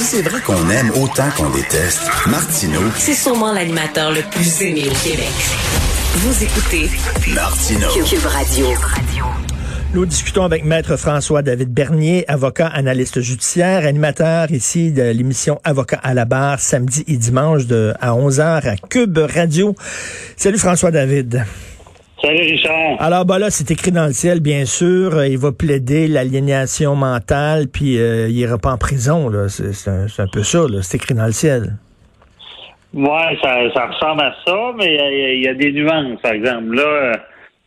Si c'est vrai qu'on aime autant qu'on déteste, Martineau, C'est sûrement l'animateur le plus aimé au Québec. Vous écoutez Martineau. Cube Radio. Nous discutons avec Maître François-David Bernier, avocat, analyste judiciaire, animateur ici de l'émission Avocat à la barre, samedi et dimanche de, à 11h à Cube Radio. Salut François-David. Salut Richard. Alors, bah là, c'est écrit dans le ciel, bien sûr. Euh, Il va plaider l'aliénation mentale, puis euh, il ira pas en prison. là. C'est un, peu ça, là. C'est écrit dans le ciel. Ouais, ça, ça ressemble à ça, mais il y a- il y, a des nuances, par exemple. Là, euh,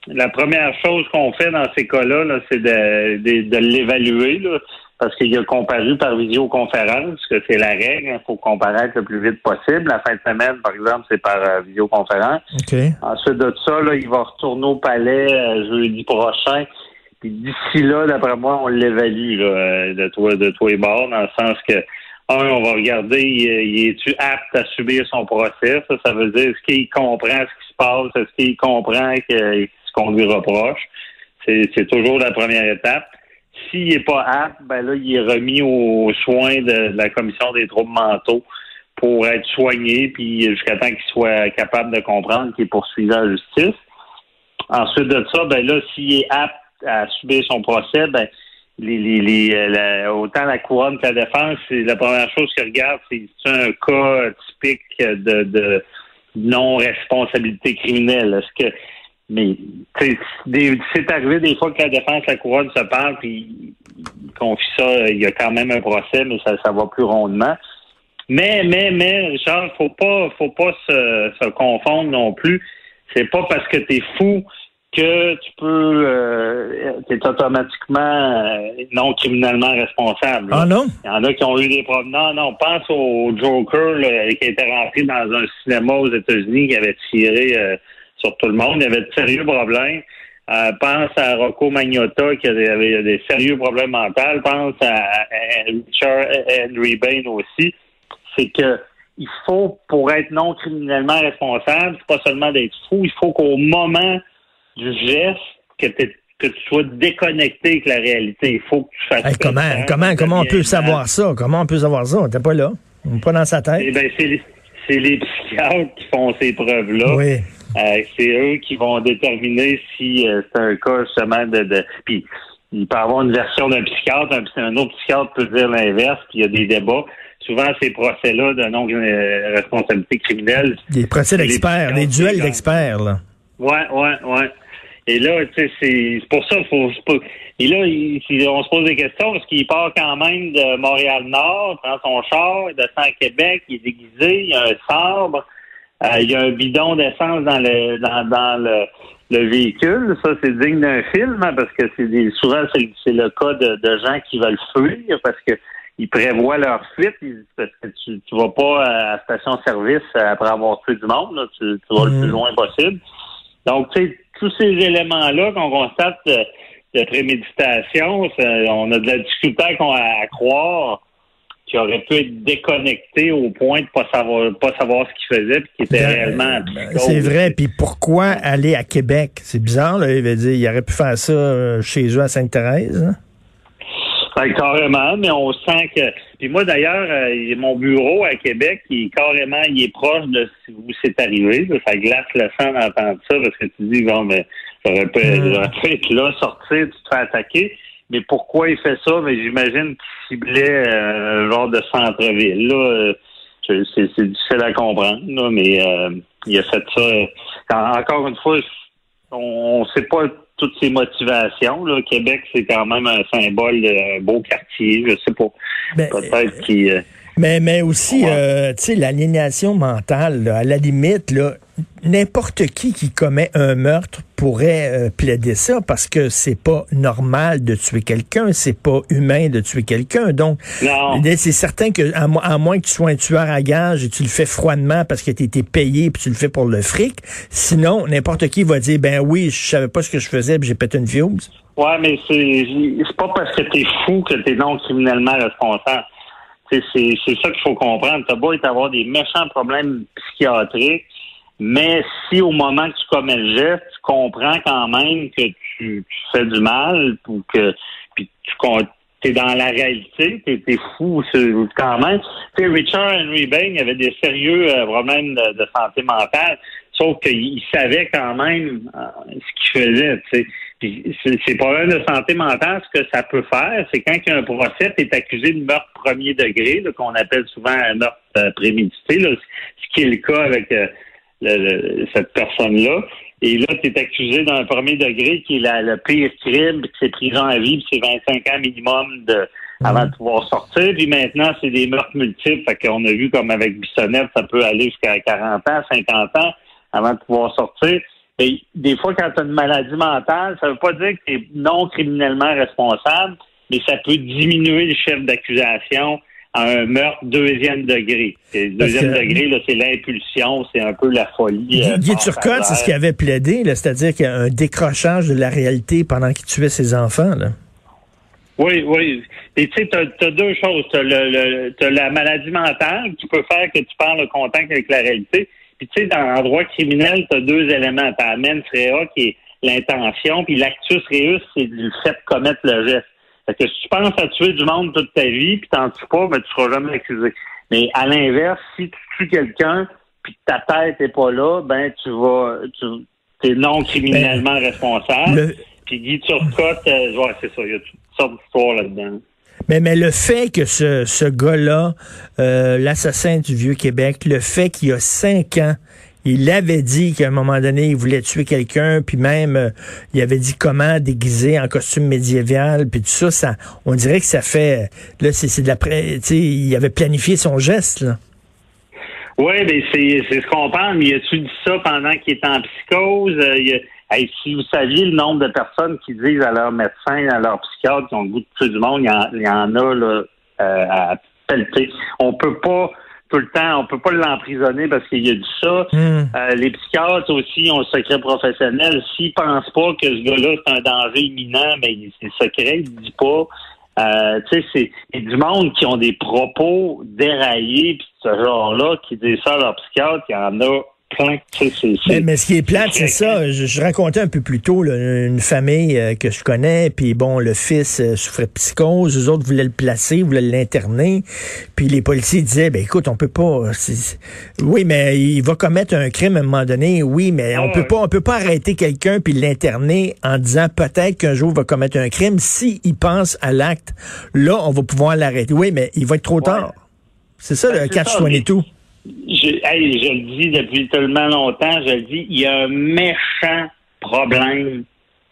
la première chose qu'on fait dans ces cas-là, là, c'est de, de, de l'évaluer, là, parce qu'il a comparu par visioconférence, que c'est la règle. Il faut comparaître le plus vite possible. La fin de semaine, par exemple, c'est par euh, visioconférence. OK. Ensuite de ça, là, il va retourner au palais euh, jeudi prochain. Puis d'ici là, d'après moi, on l'évalue là, euh, de toi, de toi et bord, dans le sens que un, on va regarder, il, il est-tu apte à subir son procès? Ça, ça veut dire est-ce qu'il comprend ce qui se passe, est-ce qu'il comprend que, ce qu'on lui reproche? C'est, c'est toujours la première étape. S'il n'est pas apte, ben là, il est remis aux soins de, la commission des troubles mentaux pour être soigné, puis jusqu'à temps qu'il soit capable de comprendre qu'il est poursuivi la justice. Ensuite de ça, ben là, s'il est apte à subir son procès, ben euh, autant la couronne que la défense, c'est la première chose qu'ils regardent, c'est c'est un cas typique de, de non-responsabilité criminelle. Est-ce que mais tu c'est arrivé des fois que la défense, la couronne se parle, puis ils confient ça, il y a quand même un procès, mais ça, ça va plus rondement. Mais, mais, mais, Richard, faut pas, faut pas se, se confondre non plus. C'est pas parce que tu es fou que tu peux, euh, t'es automatiquement euh, non criminellement responsable. là. Ah non? Il y en a qui ont eu des problèmes. Non, non, pense au Joker là, qui était rentré dans un cinéma aux États-Unis qui avait tiré euh, sur tout le monde. Il y avait de sérieux problèmes. Euh, pense à Rocco Magnotta qui avait, des sérieux problèmes mentaux. Pense à, Richard Henry Bain aussi. C'est que il faut, pour être non criminellement responsable, c'est pas seulement d'être fou, il faut qu'au moment du geste, que, tu sois déconnecté avec la réalité. Il faut que tu fasses Hey, comment, ça, comment, comment on peut savoir ça? Comment on peut savoir ça? On n'était pas là. On n'est pas dans sa Eh tête. ben, c'est les, c'est les psychiatres qui font ces preuves-là. Oui. Euh, c'est eux qui vont déterminer si euh, c'est un cas justement de, de. Puis il peut y avoir une version d'un psychiatre, un, un autre psychiatre peut dire l'inverse, puis il y a des débats. Souvent, ces procès-là de non-responsabilité criminelle. Des procès d'experts, des duels d'experts, là. Ouais, ouais, ouais. Et là, tu sais, c'est pour ça qu'il faut. Et là, il- on se pose des questions parce qu'il part quand même de Montréal-Nord, prend son char, il descend à Québec, il est déguisé, il a un sabre, il y a un bidon d'essence dans le dans, dans le, le véhicule. Ça, c'est digne d'un film, hein, parce que c'est des, souvent c'est c'est le cas de, de gens qui veulent fuir parce que ils prévoient leur fuite, ils- parce que tu, tu vas pas à la station-service après avoir tué du monde, là, tu, tu vas le plus loin possible. Donc, tu sais, tous ces éléments-là qu'on constate de, de préméditation, ça- on a de la difficulté à, à croire qu'il aurait pu être déconnecté au point de pas savoir pas savoir ce qu'il faisait puis qu'il était Ben, réellement en ben. C'est vrai. Puis pourquoi aller à Québec? C'est bizarre, là. Il veut dire, il aurait pu faire ça euh, chez eux à Sainte-Thérèse. hein? Ben, carrément, mais on sent que. Puis moi d'ailleurs, euh, mon bureau à Québec, il est carrément, il est proche de où c'est arrivé. là. ça glace le sang d'entendre ça parce que tu dis bon, mais j'aurais pu, pu être là, sortir, tu te fais attaquer. Mais pourquoi il fait ça? Mais j'imagine qu'il ciblait euh, un genre de centre-ville. Là, euh, c'est, c'est difficile à comprendre, là, mais euh, il a fait ça. en- encore une fois, on ne sait pas toutes ses motivations. Là. Québec, c'est quand même un symbole d'un beau quartier. Je sais pas. Ben, Peut-être qu'il. Mais, mais aussi, Ouais. euh, tu sais, l'aliénation mentale, là, à la limite, là, n'importe qui qui commet un meurtre pourrait euh, plaider ça parce que c'est pas normal de tuer quelqu'un, c'est pas humain de tuer quelqu'un. Donc, c'est certain que à, mo- à moins que tu sois un tueur à gage et tu le fais froidement parce que tu été payé puis tu le fais pour le fric, sinon n'importe qui va dire ben oui, je savais pas ce que je faisais, j'ai pété une fuse. Ouais, mais c'est c'est pas parce que t'es fou que t'es non criminellement responsable. C'est ça qu'il faut comprendre. T'as beau être avoir des méchants problèmes psychiatriques, mais si au moment que tu commets le geste, tu comprends quand même que tu, tu fais du mal ou que puis tu t'es dans la réalité, t'es es fou quand même. Tu Richard Henry Bain avait des sérieux euh, problèmes de, santé mentale, sauf qu'il savait quand même euh, ce qu'il faisait. Tu. Ces problèmes de santé mentale, ce que ça peut faire, c'est quand il y a un procès, est accusé de meurtre premier degré, qu'on appelle souvent un meurtre euh, prémédité, ce qui est le cas avec cette personne-là. Et là, tu es accusé d'un premier degré qui est le pire crime, puis c'est prison à vie, c'est 25 ans minimum de, avant de pouvoir sortir. Puis maintenant, c'est des meurtres multiples. Fait qu'on a vu comme avec Bissonnette, ça peut aller jusqu'à 40 ans, 50 ans avant de pouvoir sortir. Et des fois, quand tu as une maladie mentale, ça veut pas dire que tu es non criminellement responsable, mais ça peut diminuer le chef d'accusation un meurtre deuxième degré. deuxième degré, là, c'est l'impulsion, c'est un peu la folie. Euh, Guy, Turcotte, c'est ce qu'il avait plaidé, c'est-à-dire qu'il y a un décrochage de la réalité pendant qu'il tuait ses enfants. Là. Oui, oui. Et tu sais, tu as, deux choses. Tu as, la maladie mentale qui peut faire que tu perds le contact avec la réalité. Puis tu sais, dans le droit criminel, tu as deux éléments. Tu as mens rea qui est l'intention, puis l'actus reus, c'est le fait de commettre le geste. Fait que si tu penses à tuer du monde toute ta vie, puis t'en tues pas, ben, tu seras jamais accusé. Mais à l'inverse, si tu tues quelqu'un, puis ta tête est pas là, ben tu vas, tu es non criminellement ben, responsable. Puis Guy Turcotte, euh, ouais, c'est ça, il y a toutes sortes d'histoires là-dedans. Mais, mais le fait que ce, ce gars-là, euh, l'assassin du Vieux-Québec, le fait qu'il y a cinq ans, il avait dit qu'à un moment donné, il voulait tuer quelqu'un, puis même, euh, il avait dit comment déguiser en costume médiéval, puis tout ça, ça, on dirait que ça fait, là, c'est de la, il avait planifié son geste, là. Oui, mais c'est ce qu'on parle, mais il a-tu dit ça pendant qu'il était en psychose? Euh, si vous saviez le nombre de personnes qui disent à leur médecin, à leur psychiatre qui ont le goût de tuer du monde, il y en, a là, euh, à pelleter. On peut pas tout le temps. On peut pas l'emprisonner parce qu'il a dit ça. Hmm. Euh, les psychiatres aussi ont le secret professionnel. S'ils pensent pas que ce gars-là c'est un danger imminent, ben c'est secret, il dit pas. Euh, tu sais, c'est du monde qui ont des propos déraillés puis ce genre-là qui disent ça à leur psychiatre, il y en a mais, ce qui est plate, c'est, ça. Je, je, racontais un peu plus tôt une famille euh, que je connais, puis bon, le fils euh, souffrait de psychose, les autres voulaient le placer, voulaient l'interner, puis les policiers disaient, ben écoute, on peut pas. Euh, oui, mais il va commettre un crime à un moment donné. Oui, mais on peut pas, on peut pas arrêter quelqu'un puis l'interner en disant peut-être qu'un jour il va commettre un crime. Si pense à l'acte, là, on va pouvoir l'arrêter. Oui, mais il va être trop tard. C'est ça le catch-22 je, hey, je le dis depuis tellement longtemps, je le dis, il y a un méchant problème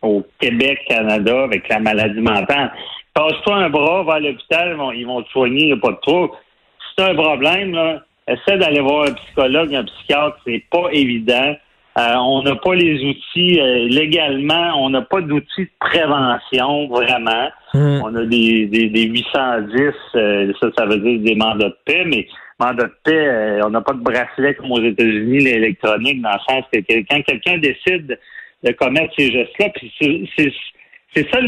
au Québec, Canada, avec la maladie mentale. Passe-toi un bras, va à l'hôpital, ils vont te soigner, il n'y a pas de trop. Si tu un problème, là, essaie d'aller voir un psychologue, un psychiatre, c'est pas évident. Euh, on n'a pas les outils euh, légalement, on n'a pas d'outils de prévention vraiment. Hmm. On a des, 810, euh, ça, ça veut dire des mandats de paix, mais mandat de paix, on n'a pas de bracelet comme aux États-Unis, l'électronique, dans le sens que quand quelqu'un décide de commettre ces gestes-là, puis c'est ça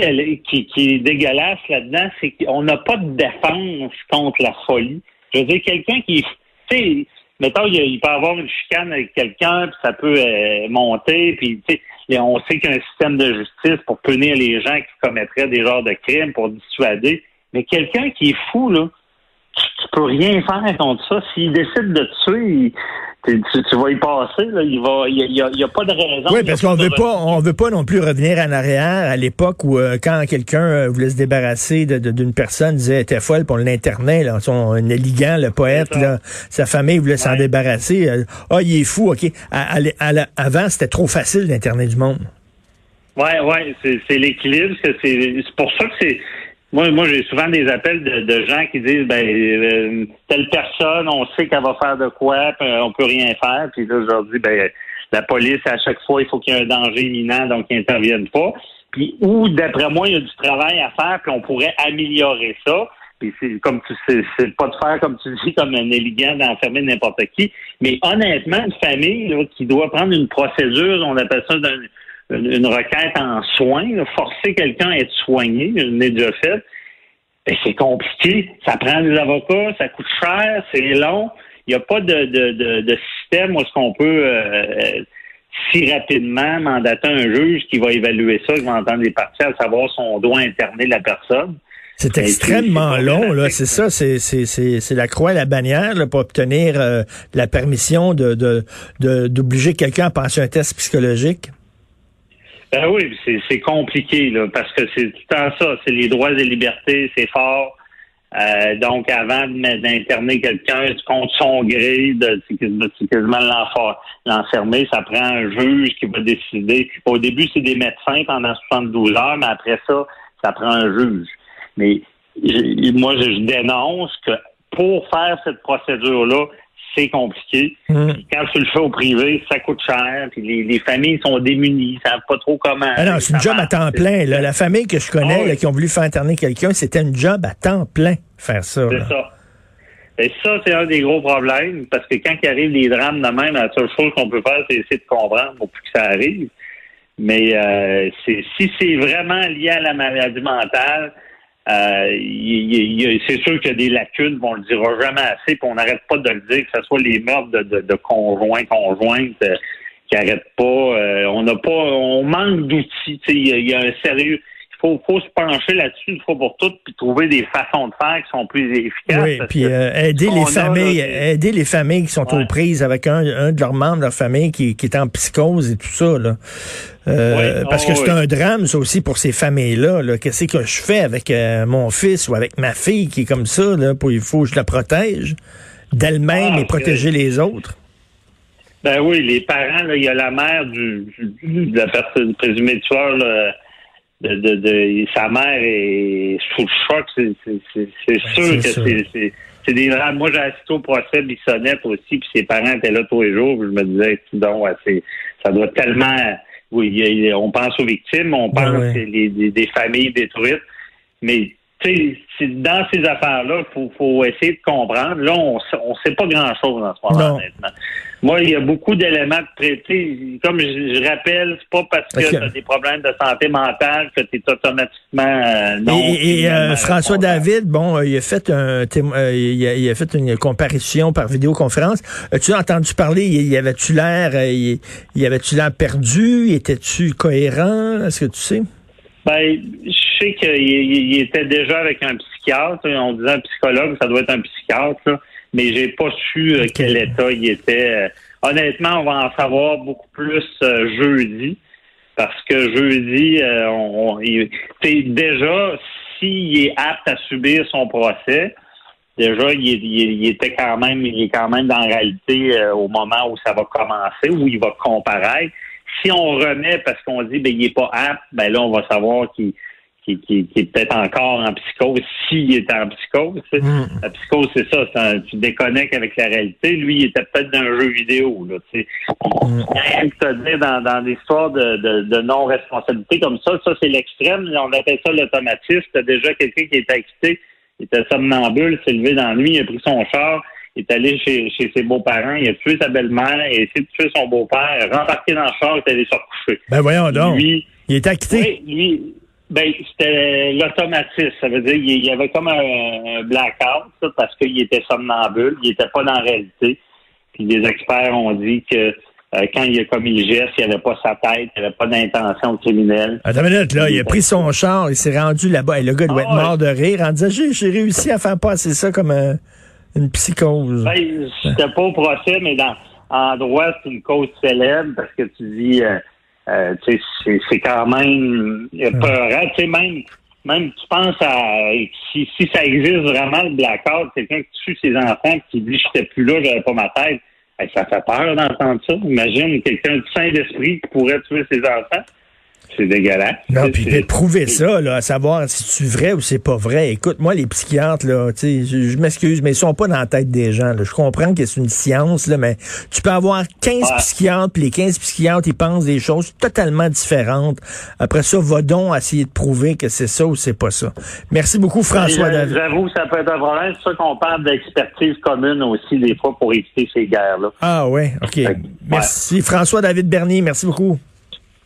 qui, qui est dégueulasse là-dedans, c'est qu'on n'a pas de défense contre la folie. Je veux dire, quelqu'un qui, tu sais, mettons, il, peut avoir une chicane avec quelqu'un, puis ça peut euh, monter, puis on sait qu'il y a un système de justice pour punir les gens qui commettraient des genres de crimes, pour dissuader. Mais quelqu'un qui est fou, là, tu, peux rien faire contre ça. S'il décide de te tuer, tu, vas y passer, là. Il va, il y, a, pas de raison. Oui, parce qu'on veut pas, on veut pas non plus revenir en arrière à l'époque où euh, quand quelqu'un euh, voulait se débarrasser d'une personne, disait était folle pour l'internet, là, son élégant, le poète, là, sa famille voulait s'en débarrasser. Ah, il est fou, ok. avant, c'était trop facile d'internet du monde. Ouais, ouais, c'est l'équilibre. C'est pour ça que c'est moi, moi j'ai souvent des appels de, gens qui disent ben euh, telle personne, on sait qu'elle va faire de quoi, puis on peut rien faire. Puis là, aujourd'hui, ben la police, à chaque fois, il faut qu'il y ait un danger imminent, donc ils n'interviennent pas. Puis ou d'après moi, il y a du travail à faire, puis on pourrait améliorer ça. Puis c'est comme tu sais, c'est pas de faire comme tu dis, comme un élégant d'enfermer n'importe qui. Mais honnêtement, une famille qui doit prendre une procédure, on appelle ça une, requête en soins, forcer quelqu'un à être soigné, je l'ai déjà fait, ben, c'est compliqué. Ça prend des avocats, ça coûte cher, c'est long. Il n'y a pas de, de, de, système où est-ce qu'on peut euh, si rapidement mandater un juge qui va évaluer ça, qui va entendre les parties à savoir si on doit interner la personne. C'est Mais extrêmement long, là. C'est ça. c'est, c'est, la croix et la bannière là, pour obtenir euh, la permission de- d'obliger quelqu'un à passer un test psychologique. Ben oui, c'est, c'est compliqué, là, parce que c'est tout le temps ça. C'est les droits et libertés, c'est fort. Euh, donc, avant d'interner quelqu'un contre son gré, de quasiment l'enfer- l'enfermer, ça prend un juge qui va décider. Au début, c'est des médecins pendant 72 heures, mais après ça, ça prend un juge. Mais je- moi, je dénonce que pour faire cette procédure-là, c'est compliqué. Puis Quand tu le fais au privé, ça coûte cher. Puis les, les familles sont démunies, ils savent pas trop comment. Ah non, c'est une job à temps plein. Là. La famille que je connais, Ah là, qui ont voulu faire interner quelqu'un, c'était une job à temps plein, faire ça. C'est ça. Et ça, c'est un des gros problèmes, parce que quand il arrive des drames de même, la seule chose qu'on peut faire, c'est essayer de comprendre pour plus que ça arrive. Mais euh, si c'est vraiment lié à la maladie mentale, euh, c'est sûr qu'il y a des lacunes, on le dira jamais assez, puis on n'arrête pas de le dire, que ce soit les meurtres de, de, de conjoints, conjointes, euh, qui n'arrêtent pas. Euh, on n'a pas, on manque d'outils. Il y, y a un sérieux. Il faut, faut se pencher là-dessus une fois pour toutes, puis trouver des façons de faire qui sont plus efficaces. Oui, puis euh, aider les a, familles, là, c'est- aider les familles qui sont Ouais. aux prises avec un, un de leurs membres de leur famille qui, qui est en psychose et tout ça là. Euh, Oui, parce oh, que c'est oui. un drame ça aussi pour ces familles-là. Là. Qu'est-ce que je fais avec euh, mon fils ou avec ma fille qui est comme ça là, pour il faut que je la protège d'elle-même Ah, et protéger les autres. Ben oui, les parents, il y a la mère du, du- de la personne présumée tueur, là, de, de, de- sa mère est sous le choc, c'est, c'est sûr que c'est, c'est, des drames. Moi, j'ai assisté au procès Bissonnette aussi, puis ses parents étaient là tous les jours, puis je me disais, donc, c'est, ça doit tellement, oui, on pense aux victimes, on pense ouais. c'est les- des, des familles détruites, mais tu sais, c'est- dans ces affaires-là, il faut, faut essayer de comprendre. Là, on ne sait pas grand-chose en ce moment, Non. honnêtement. Moi, il y a beaucoup d'éléments de traité. Comme je, je rappelle, c'est pas parce que tu as des problèmes de santé mentale que tu es automatiquement euh, non. et et, euh, François responsable. David, bon, euh, il a fait un euh, il, a, il a fait une comparution par vidéoconférence. As-tu entendu parler, il, avait-tu l'air il, il avait-tu l'air perdu, était-tu cohérent, est-ce que tu sais? Ben, je sais qu'il il- il était déjà avec un psychiatre. On disait un psychologue, ça doit être un psychiatre, là. Mais j'ai pas su euh, quel état il était. Euh, Honnêtement, on va en savoir beaucoup plus euh, jeudi, parce que jeudi, euh, on, on- il- déjà, s'il est apte à subir son procès, déjà, il, était quand même, il est quand même dans la réalité euh, au moment où ça va commencer, où il va comparaître. Si on remet parce qu'on dit ben il est pas apte, ben là on va savoir qu'il qu'il est peut-être encore en psychose, s'il est en psychose. tu sais. Mm. La psychose, c'est ça, un- tu déconnectes avec la réalité. Lui, il était peut-être dans un jeu vidéo. Là, tu sais. Mm. Rien que te dire dans, dans des histoires de, de, de non-responsabilité comme ça, ça c'est l'extrême. On appelle ça l'automatisme. T'as déjà quelqu'un qui était excité, il était somnambule, s'est levé dans la nuit, il a pris son char, il est allé chez, chez ses beaux-parents, il a tué sa belle-mère, il a essayé de tuer son beau-père, il a rembarqué dans le char, il est allé se recoucher. Ben voyons donc. Lui, il est acquitté. oui, lui, ben, c'était l'automatisme. Ça veut dire qu'il y avait comme un, un blackout, ça, parce qu'il était somnambule, il était pas dans la réalité. Puis les experts ont dit que euh, quand il a commis le geste, il avait pas sa tête, il avait pas d'intention criminelle. Attends une minute, là, il a pris son char, il s'est rendu là-bas. Et le gars doit Ah être mort de rire en disant J'ai réussi à faire passer ça comme euh, une psychose. Ben, c'était pas au procès, mais dans, en droit, c'est une cause célèbre parce que tu dis, euh, euh, c'est- quand même peurant. Tu sais, même, même tu penses à si, si ça existe vraiment le blackout, quelqu'un qui tue ses enfants qui dit j'étais plus là, j'avais pas ma tête. Ben, ça fait peur d'entendre ça. Imagine quelqu'un de sain d'esprit qui pourrait tuer ses enfants. C'est dégueulasse. Non, puis de prouver ça, là, à savoir si c'est vrai ou c'est pas vrai. Écoute, moi, les psychiatres, là, je, je m'excuse, mais ils sont pas dans la tête des gens. là. Je comprends que c'est une science, là, mais tu peux avoir 15 Ouais. psychiatres, puis les 15 psychiatres, ils pensent des choses totalement différentes. Après ça, va donc essayer de prouver que c'est ça ou c'est pas ça. Merci beaucoup, François J'a- David. J'avoue, ça peut être un problème. C'est ça qu'on parle d'expertise commune aussi, des fois, pour éviter ces guerres-là. Ah ouais, OK. Ouais. Merci. François David Bernier, merci beaucoup.